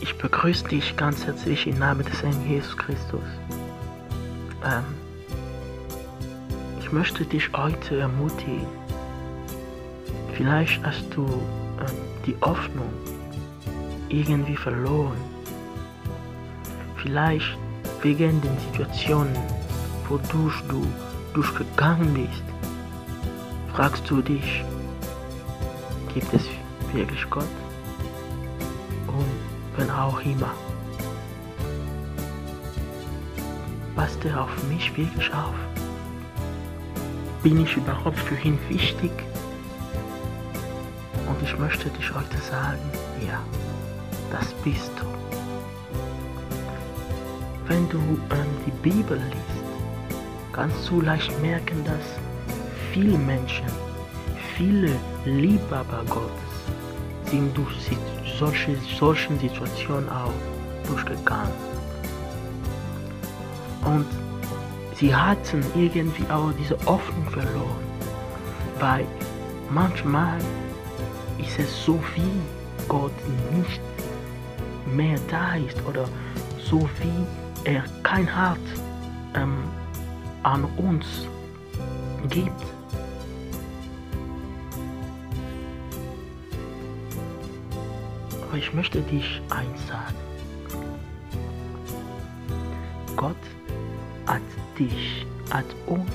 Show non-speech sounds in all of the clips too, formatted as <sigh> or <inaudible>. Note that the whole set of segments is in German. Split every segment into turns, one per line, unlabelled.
ich begrüße dich ganz herzlich im Namen des Herrn Jesus Christus. Ähm, ich möchte dich heute ermutigen. Vielleicht hast du ähm, die Hoffnung irgendwie verloren. Vielleicht wegen den Situationen, wodurch du durchgegangen bist, fragst du dich, gibt es wirklich Gott? Wenn auch immer, passt er auf mich wirklich auf? Bin ich überhaupt für ihn wichtig? Und ich möchte dich heute sagen, ja, das bist du. Wenn du ähm, die Bibel liest, kannst du leicht merken, dass viele Menschen, viele Liebhaber Gottes sind durch solche, solchen Situationen auch durchgegangen. Und sie hatten irgendwie auch diese Hoffnung verloren, weil manchmal ist es so wie Gott nicht mehr da ist oder so wie er kein Hart ähm, an uns gibt. Aber ich möchte dich eins sagen. Gott hat dich, hat uns,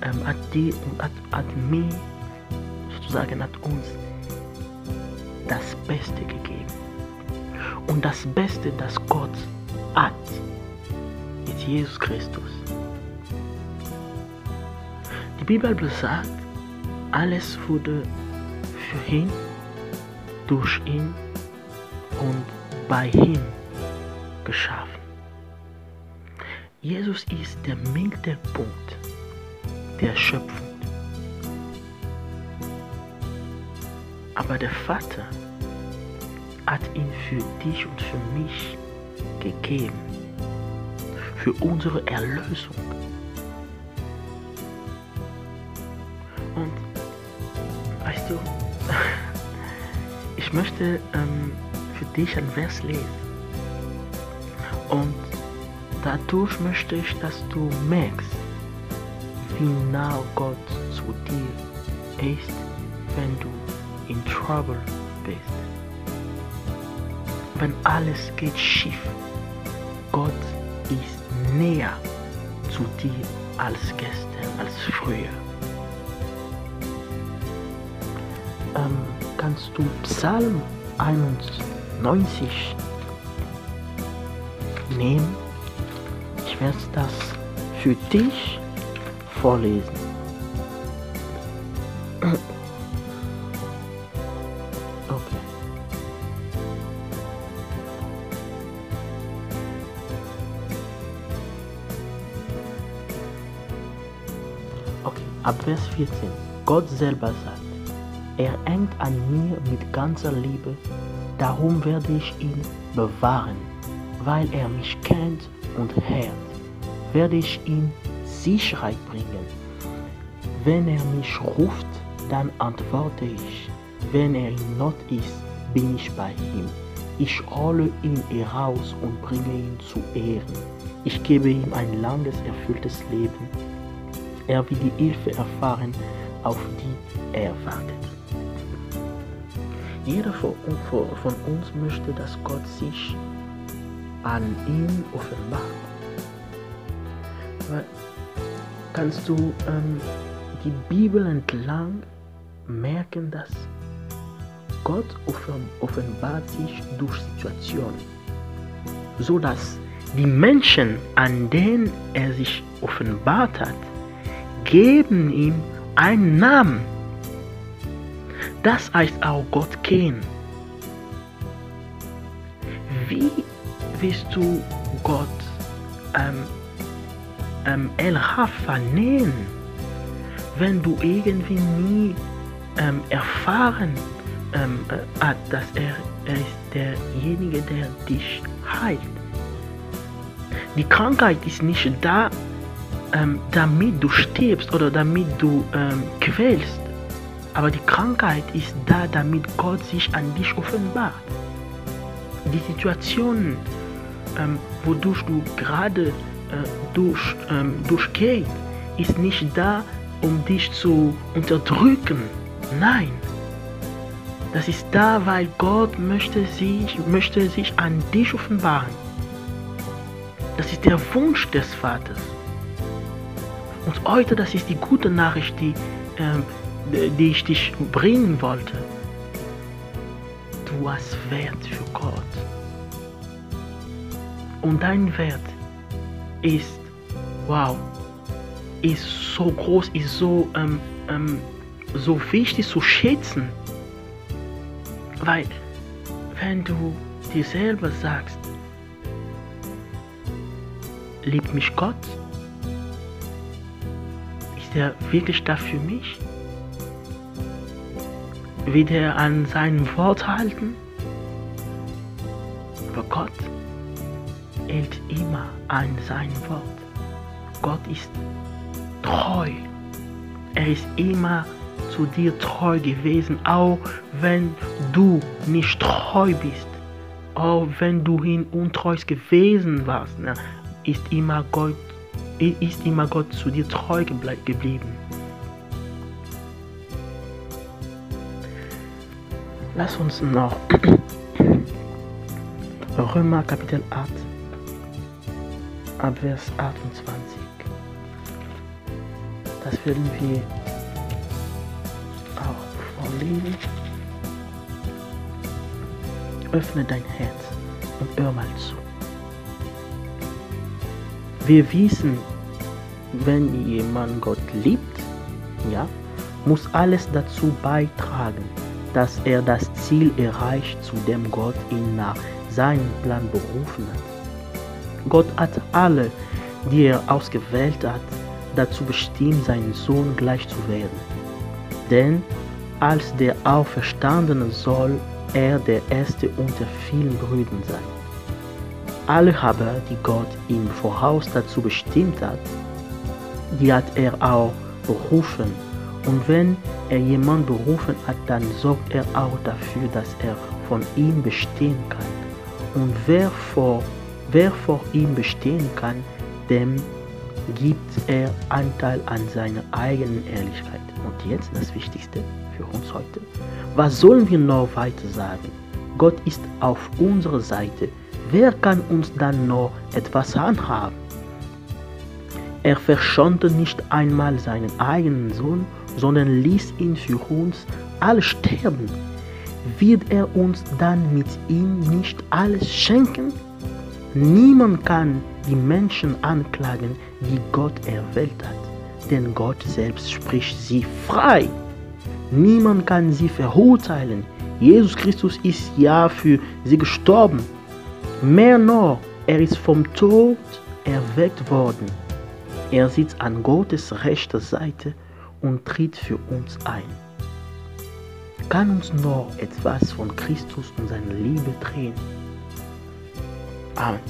ähm, hat, die, hat, hat mir, sozusagen hat uns das Beste gegeben. Und das Beste, das Gott hat, ist Jesus Christus. Die Bibel besagt, alles wurde für ihn, durch ihn bei ihm geschaffen. Jesus ist der Mittelpunkt der Schöpfung. Aber der Vater hat ihn für dich und für mich gegeben, für unsere Erlösung. Und weißt du, <laughs> ich möchte ähm, für dich ein Vers lesen. Und dadurch möchte ich, dass du merkst, wie nah Gott zu dir ist, wenn du in Trouble bist. Wenn alles geht schief, Gott ist näher zu dir als gestern, als früher. Ähm, kannst du Psalm 91 nehmen? Ich werde das für dich vorlesen. <clears throat> Okay. Okay, ab Vers 14. Gott selber sagt, er hängt an mir mit ganzer Liebe, darum werde ich ihn bewahren, weil er mich kennt und hört, werde ich ihn Sicherheit bringen. Wenn er mich ruft, dann antworte ich. Wenn er in Not ist, bin ich bei ihm. Ich hole ihn heraus und bringe ihn zu Ehren. Ich gebe ihm ein langes, erfülltes Leben. Er will die Hilfe erfahren, auf die er wartet. Jeder von uns möchte, dass Gott sich an ihn offenbart. Aber kannst du ähm, die Bibel entlang merken, dass Gott offenbart sich durch Situationen, so dass die Menschen, an denen er sich offenbart hat, geben ihm einen Namen. Das heißt auch Gott kennen. Wie willst du Gott ähm, ähm, Rafa nennen, wenn du irgendwie nie ähm, erfahren ähm, äh, hat, dass er, er ist derjenige, der dich heilt. Die Krankheit ist nicht da, ähm, damit du stirbst oder damit du ähm, quälst. Aber die Krankheit ist da, damit Gott sich an dich offenbart. die Situationen, ähm, wodurch du gerade äh, durch, ähm, durchgehst, ist nicht da, um dich zu unterdrücken. Nein. Das ist da, weil Gott möchte sich, möchte sich an dich offenbaren. Das ist der Wunsch des Vaters. Und heute, das ist die gute Nachricht, die, ähm, die ich dich bringen wollte. Du hast Wert für Gott. Und dein Wert ist, wow, ist so groß, ist so, ähm, ähm, so wichtig zu schätzen. Weil, wenn du dir selber sagst, liebt mich Gott, ist er wirklich da für mich? Wird er an seinem Wort halten? Aber Gott hält immer an sein Wort. Gott ist treu. Er ist immer zu dir treu gewesen, auch wenn du nicht treu bist. Auch wenn du ihn untreu gewesen warst, ist, immer Gott, ist immer Gott zu dir treu geblieben. Lass uns noch <clears throat> Römer Kapitel 8 ab Vers 28. Das werden wir auch vorlesen. Öffne dein Herz und hör mal zu. Wir wissen, wenn jemand Gott liebt, ja, muss alles dazu beitragen, dass er das Ziel erreicht, zu dem Gott ihn nach seinem Plan berufen hat. Gott hat alle, die er ausgewählt hat, dazu bestimmt, seinem Sohn gleich zu werden. Denn als der Auferstandene soll er der Erste unter vielen Brüdern sein. Alle aber, die Gott im Voraus dazu bestimmt hat, die hat er auch berufen. Und wenn er jemand berufen hat, dann sorgt er auch dafür, dass er von ihm bestehen kann. Und wer vor Wer vor ihm bestehen kann, dem gibt er Anteil an seiner eigenen Ehrlichkeit. Und jetzt das Wichtigste für uns heute. Was sollen wir noch weiter sagen? Gott ist auf unserer Seite. Wer kann uns dann noch etwas anhaben? Er verschonte nicht einmal seinen eigenen Sohn, sondern ließ ihn für uns alle sterben. Wird er uns dann mit ihm nicht alles schenken? Niemand kann die Menschen anklagen, die Gott erwählt hat, denn Gott selbst spricht sie frei. Niemand kann sie verurteilen. Jesus Christus ist ja für sie gestorben. Mehr noch, er ist vom Tod erweckt worden. Er sitzt an Gottes rechter Seite und tritt für uns ein. Kann uns noch etwas von Christus und seiner Liebe drehen? Amen.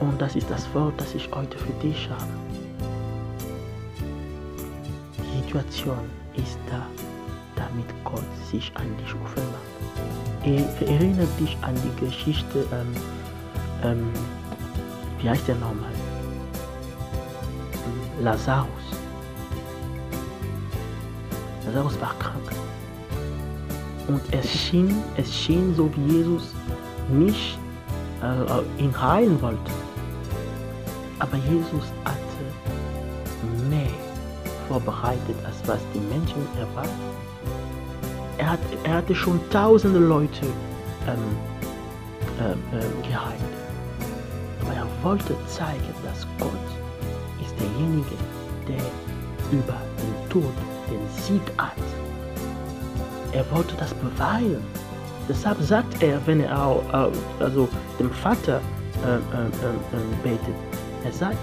Und das ist das Wort, das ich heute für dich habe. Die Situation ist da, damit Gott sich an dich offenbart. Erinnere dich an die Geschichte, ähm, ähm, wie heißt der nochmal? Lazarus. Lazarus war krank. Und es schien, es schien so wie Jesus nicht äh, ihn heilen wollte. Aber Jesus hatte mehr vorbereitet, als was die Menschen erwarten. Er, hat, er hatte schon tausende Leute ähm, äh, äh, geheilt. Aber er wollte zeigen, dass derjenige, der über den Tod den Sieg hat. Er wollte das beweisen. Deshalb sagt er, wenn er auch, also dem Vater äh, äh, äh, betet, er sagt,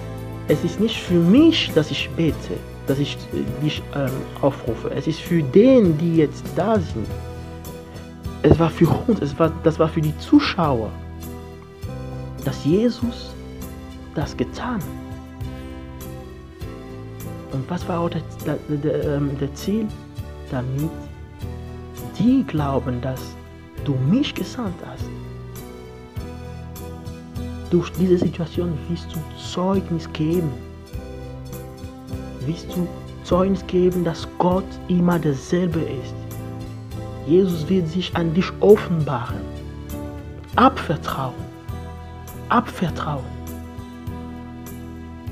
es ist nicht für mich, dass ich bete, dass ich dich ähm, aufrufe. Es ist für den, die jetzt da sind. Es war für uns, es war, das war für die Zuschauer, dass Jesus das getan. Und was war auch das, der, ähm, Ziel? Damit die glauben, dass du mich gesandt hast. Durch diese Situation wirst du Zeugnis geben. Wirst du Zeugnis geben, dass Gott immer derselbe ist. Jesus wird sich an dich offenbaren. Abvertrauen. Abvertrauen.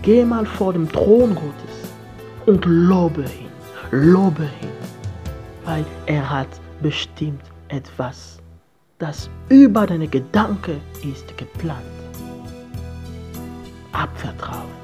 Geh mal vor dem Thron Gottes und lobe ihn. Lobe ihn. Weil er hat bestimmt etwas, das über deine Gedanken ist geplant. Abvertrauen.